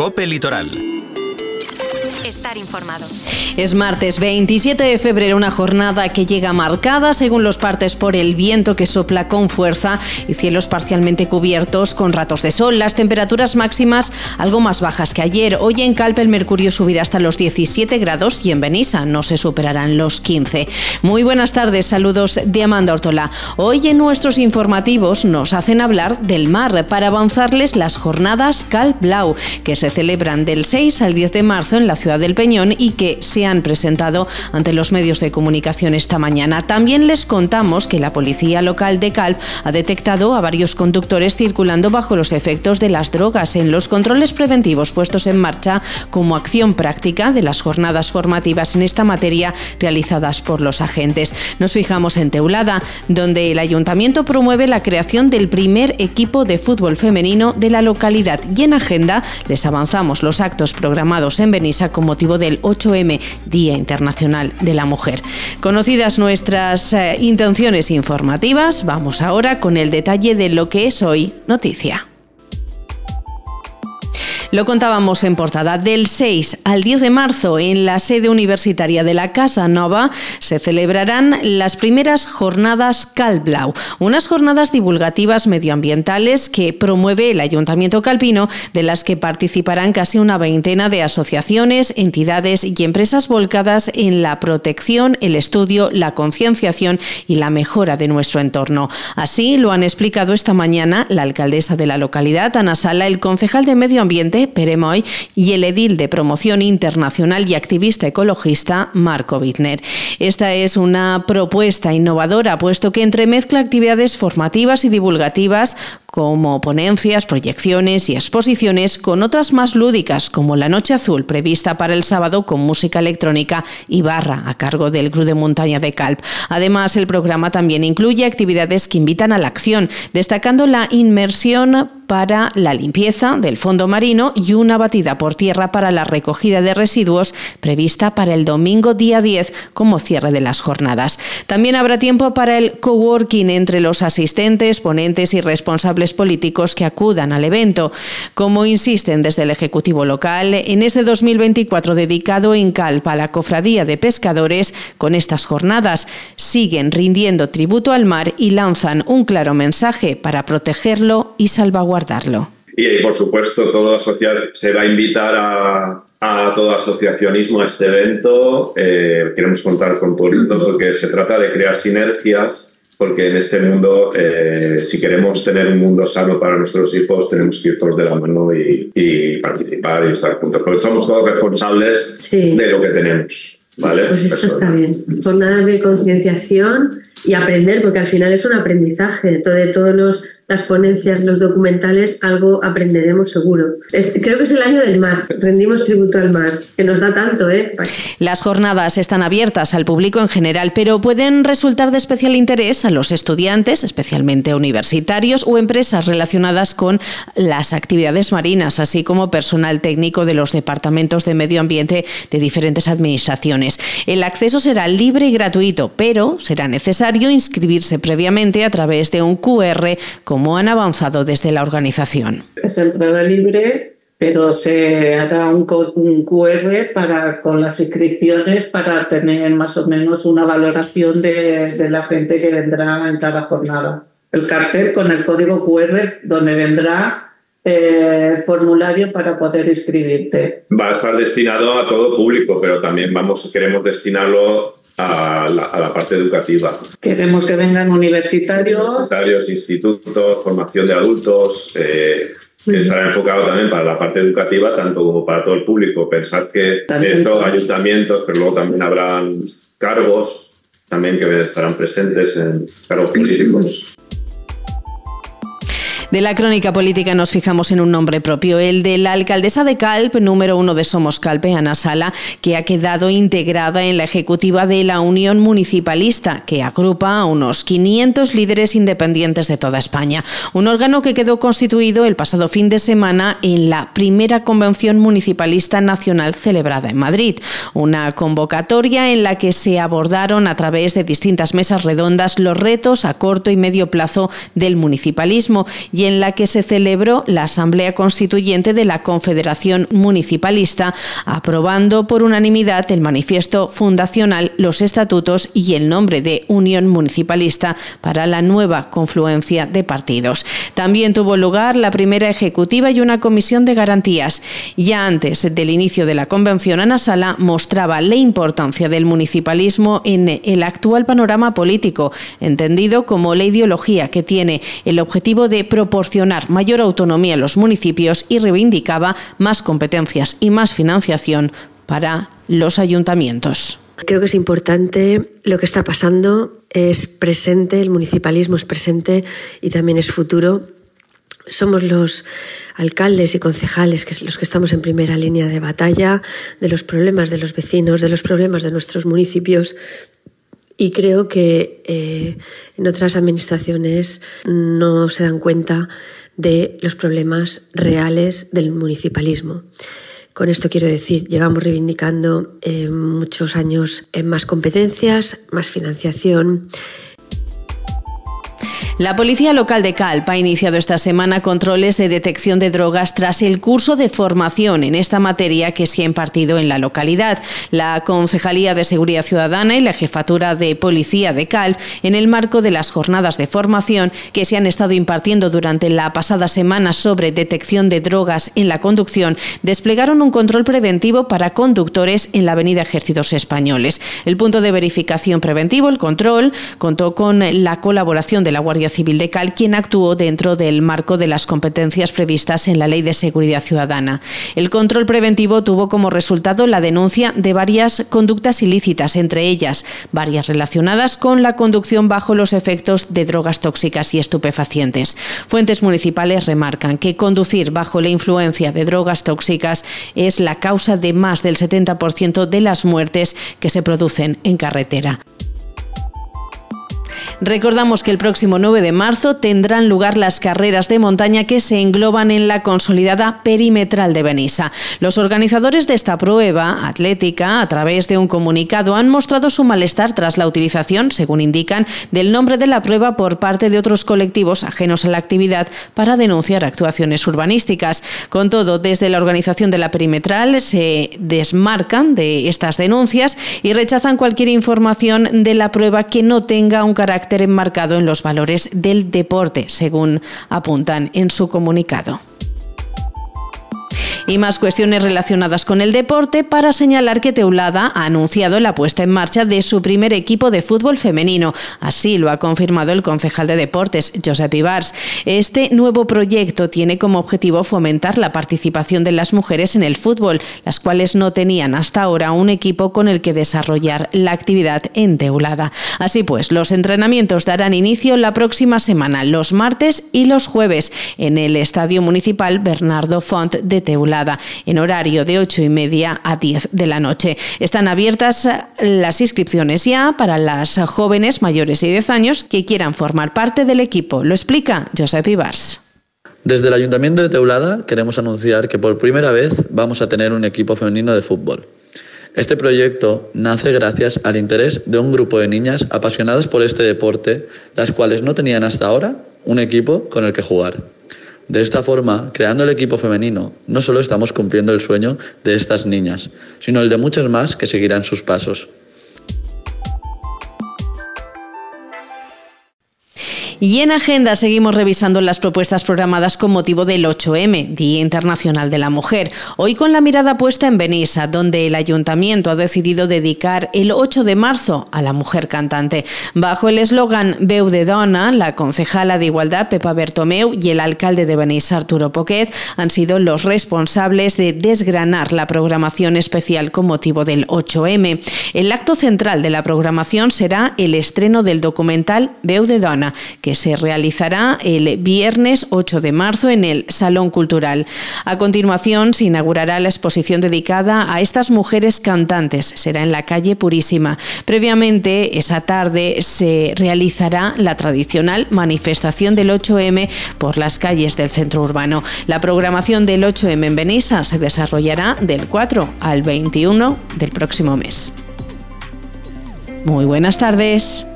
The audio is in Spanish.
Cope Litoral estar informado. Es martes 27 de febrero, una jornada que llega marcada según los partes por el viento que sopla con fuerza y cielos parcialmente cubiertos con ratos de sol. Las temperaturas máximas algo más bajas que ayer. Hoy en Calpe el mercurio subirá hasta los 17 grados y en Benissa no se superarán los 15. Muy buenas tardes, saludos de Amanda Ortola. Hoy en nuestros informativos nos hacen hablar del mar para avanzarles las jornadas Calp Blau que se celebran del 6 al 10 de marzo en la ciudad del Peñón y que se han presentado ante los medios de comunicación esta mañana. También les contamos que la policía local de Calp ha detectado a varios conductores circulando bajo los efectos de las drogas en los controles preventivos puestos en marcha como acción práctica de las jornadas formativas en esta materia realizadas por los agentes. Nos fijamos en Teulada, donde el ayuntamiento promueve la creación del primer equipo de fútbol femenino de la localidad y en agenda les avanzamos los actos programados en Benissa como motivo del 8M, Día Internacional de la Mujer. Conocidas nuestras eh, intenciones informativas, vamos ahora con el detalle de lo que es hoy noticia. Lo contábamos en portada. Del 6 al 10 de marzo, en la sede universitaria de la Casa Nova, se celebrarán las primeras jornadas Calblau, unas jornadas divulgativas medioambientales que promueve el Ayuntamiento Calpino, de las que participarán casi una veintena de asociaciones, entidades y empresas volcadas en la protección, el estudio, la concienciación y la mejora de nuestro entorno. Así lo han explicado esta mañana la alcaldesa de la localidad, Ana Sala, el concejal de Medio Ambiente, Peremoy, y el edil de promoción internacional y activista ecologista, Marco Wittner. Esta es una propuesta innovadora, puesto que entremezcla actividades formativas y divulgativas como ponencias, proyecciones y exposiciones con otras más lúdicas, como la Noche Azul, prevista para el sábado con música electrónica y barra a cargo del Club de Montaña de Calp. Además, el programa también incluye actividades que invitan a la acción, destacando la inmersión para la limpieza del fondo marino y una batida por tierra para la recogida de residuos prevista para el domingo día 10 como cierre de las jornadas. También habrá tiempo para el coworking entre los asistentes, ponentes y responsables políticos que acudan al evento. Como insisten desde el Ejecutivo local, en este 2024 dedicado en Calpa a la Cofradía de Pescadores, con estas jornadas siguen rindiendo tributo al mar y lanzan un claro mensaje para protegerlo y salvaguardarlo y por supuesto, todo se va a invitar a, todo asociacionismo a este evento. Eh, queremos contar con todo el mundo porque se trata de crear sinergias, porque en este mundo, eh, si queremos tener un mundo sano para nuestros hijos, tenemos que ir todos de la mano y, participar y estar juntos. Porque somos todos responsables de lo que tenemos. ¿vale? Pues eso está bien. Jornadas de concienciación y aprender, porque al final es un aprendizaje. De todos los las ponencias, los documentales, algo aprenderemos seguro. creo que es el año del mar, rendimos tributo al mar, que nos da tanto, ¿eh? Las jornadas están abiertas al público en general, pero pueden resultar de especial interés a los estudiantes, especialmente universitarios o empresas relacionadas con las actividades marinas, así como personal técnico de los departamentos de medio ambiente de diferentes administraciones. El acceso será libre y gratuito, pero será necesario inscribirse previamente a través de un QR con cómo han avanzado desde la organización. Es entrada libre, pero se hará un, QR para, con las inscripciones para tener más o menos una valoración de, la gente que vendrá en cada jornada. El cartel con el código QR donde vendrá eh, formulario para poder inscribirte. Va a estar destinado a todo público, pero también vamos, queremos destinarlo a la, parte educativa. Queremos que vengan universitarios. Universitarios, institutos, formación de adultos. Eh, estará enfocado también para la parte educativa, tanto como para todo el público. Pensar que estos ayuntamientos, pero luego también habrán cargos también que estarán presentes en cargos políticos. De la crónica política nos fijamos en un nombre propio, el de la alcaldesa de Calp, número uno de Somos Calpe, Ana Sala, que ha quedado integrada en la ejecutiva de la Unión Municipalista, que agrupa a unos 500 líderes independientes de toda España. Un órgano que quedó constituido el pasado fin de semana en la primera convención municipalista nacional celebrada en Madrid. Una convocatoria en la que se abordaron a través de distintas mesas redondas los retos a corto y medio plazo del municipalismo en la que se celebró la Asamblea Constituyente de la Confederación Municipalista, aprobando por unanimidad el manifiesto fundacional, los estatutos y el nombre de Unión Municipalista para la nueva confluencia de partidos. También tuvo lugar la primera ejecutiva y una comisión de garantías. Ya antes del inicio de la convención, Ana Sala mostraba la importancia del municipalismo en el actual panorama político, entendido como la ideología que tiene el objetivo de proporcionar mayor autonomía a los municipios y reivindicaba más competencias y más financiación para los ayuntamientos. Creo que es importante lo que está pasando, es presente, el municipalismo es presente y también es futuro. Somos los alcaldes y concejales que los que estamos en primera línea de batalla de los problemas de los vecinos, de los problemas de nuestros municipios. Y creo que eh, en otras administraciones no se dan cuenta de los problemas reales del municipalismo. Con esto quiero decir, llevamos reivindicando eh, muchos años en más competencias, más financiación la Policía Local de Calp ha iniciado esta semana controles de detección de drogas tras el curso de formación en esta materia que se ha impartido en la localidad. La Concejalía de Seguridad Ciudadana y la Jefatura de Policía de Calp, en el marco de las jornadas de formación que se han estado impartiendo durante la pasada semana sobre detección de drogas en la conducción, desplegaron un control preventivo para conductores en la Avenida Ejércitos Españoles. El punto de verificación preventivo, el control, contó con la colaboración de la Guardia Civil de Cal, quien actuó dentro del marco de las competencias previstas en la Ley de Seguridad Ciudadana. El control preventivo tuvo como resultado la denuncia de varias conductas ilícitas, entre ellas varias relacionadas con la conducción bajo los efectos de drogas tóxicas y estupefacientes. Fuentes municipales remarcan que conducir bajo la influencia de drogas tóxicas es la causa de más del 70% de las muertes que se producen en carretera. Recordamos que el próximo 9 de marzo tendrán lugar las carreras de montaña que se engloban en la consolidada perimetral de Benissa. Los organizadores de esta prueba atlética, a través de un comunicado, han mostrado su malestar tras la utilización, según indican, del nombre de la prueba por parte de otros colectivos ajenos a la actividad para denunciar actuaciones urbanísticas. Con todo, desde la organización de la perimetral se desmarcan de estas denuncias y rechazan cualquier información de la prueba que no tenga un carácter enmarcado en los valores del deporte, según apuntan en su comunicado y más cuestiones relacionadas con el deporte para señalar que Teulada ha anunciado la puesta en marcha de su primer equipo de fútbol femenino. Así lo ha confirmado el concejal de deportes, Josep Ibars. Este nuevo proyecto tiene como objetivo fomentar la participación de las mujeres en el fútbol, las cuales no tenían hasta ahora un equipo con el que desarrollar la actividad en Teulada. Así pues, los entrenamientos darán inicio la próxima semana, los martes y los jueves, en el Estadio Municipal Bernardo Font de Teulada en horario de 8 y media a 10 de la noche. Están abiertas las inscripciones ya para las jóvenes mayores de 10 años que quieran formar parte del equipo. Lo explica Josep Ibars. Desde el Ayuntamiento de Teulada queremos anunciar que por primera vez vamos a tener un equipo femenino de fútbol. Este proyecto nace gracias al interés de un grupo de niñas apasionadas por este deporte, las cuales no tenían hasta ahora un equipo con el que jugar. De esta forma, creando el equipo femenino, no solo estamos cumpliendo el sueño de estas niñas, sino el de muchas más que seguirán sus pasos. Y en agenda seguimos revisando las propuestas programadas con motivo del 8M, Día Internacional de la Mujer. Hoy con la mirada puesta en Benissa, donde el ayuntamiento ha decidido dedicar el 8 de marzo a la mujer cantante. Bajo el eslogan Veu de Dona, la concejala de Igualdad Pepa Bertomeu y el alcalde de Benissa Arturo Poquet han sido los responsables de desgranar la programación especial con motivo del 8M. El acto central de la programación será el estreno del documental Veu de Dona, que se realizará el viernes 8 de marzo en el Salón Cultural. A continuación se inaugurará la exposición dedicada a estas mujeres cantantes. Será en la calle Purísima. Previamente, esa tarde se realizará la tradicional manifestación del 8M por las calles del centro urbano. La programación del 8M en Benissa se desarrollará del 4 al 21 del próximo mes. Muy buenas tardes.